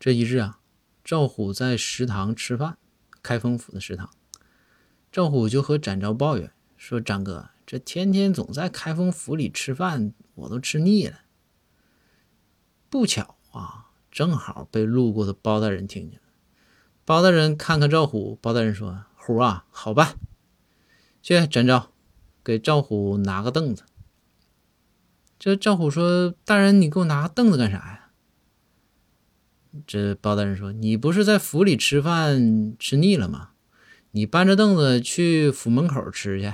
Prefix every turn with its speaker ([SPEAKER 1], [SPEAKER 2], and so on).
[SPEAKER 1] 这一日啊，赵虎在食堂吃饭，开封府的食堂。赵虎就和展昭抱怨说：“张哥，这天天总在开封府里吃饭，我都吃腻了。”不巧啊，正好被路过的包大人听见了。包大人看看赵虎，包大人说：“虎啊，好办，去展昭，给赵虎拿个凳子。”这赵虎说：“大人，你给我拿个凳子干啥呀？”这包大人说：“你不是在府里吃饭吃腻了吗？你搬着凳子去府门口吃去。”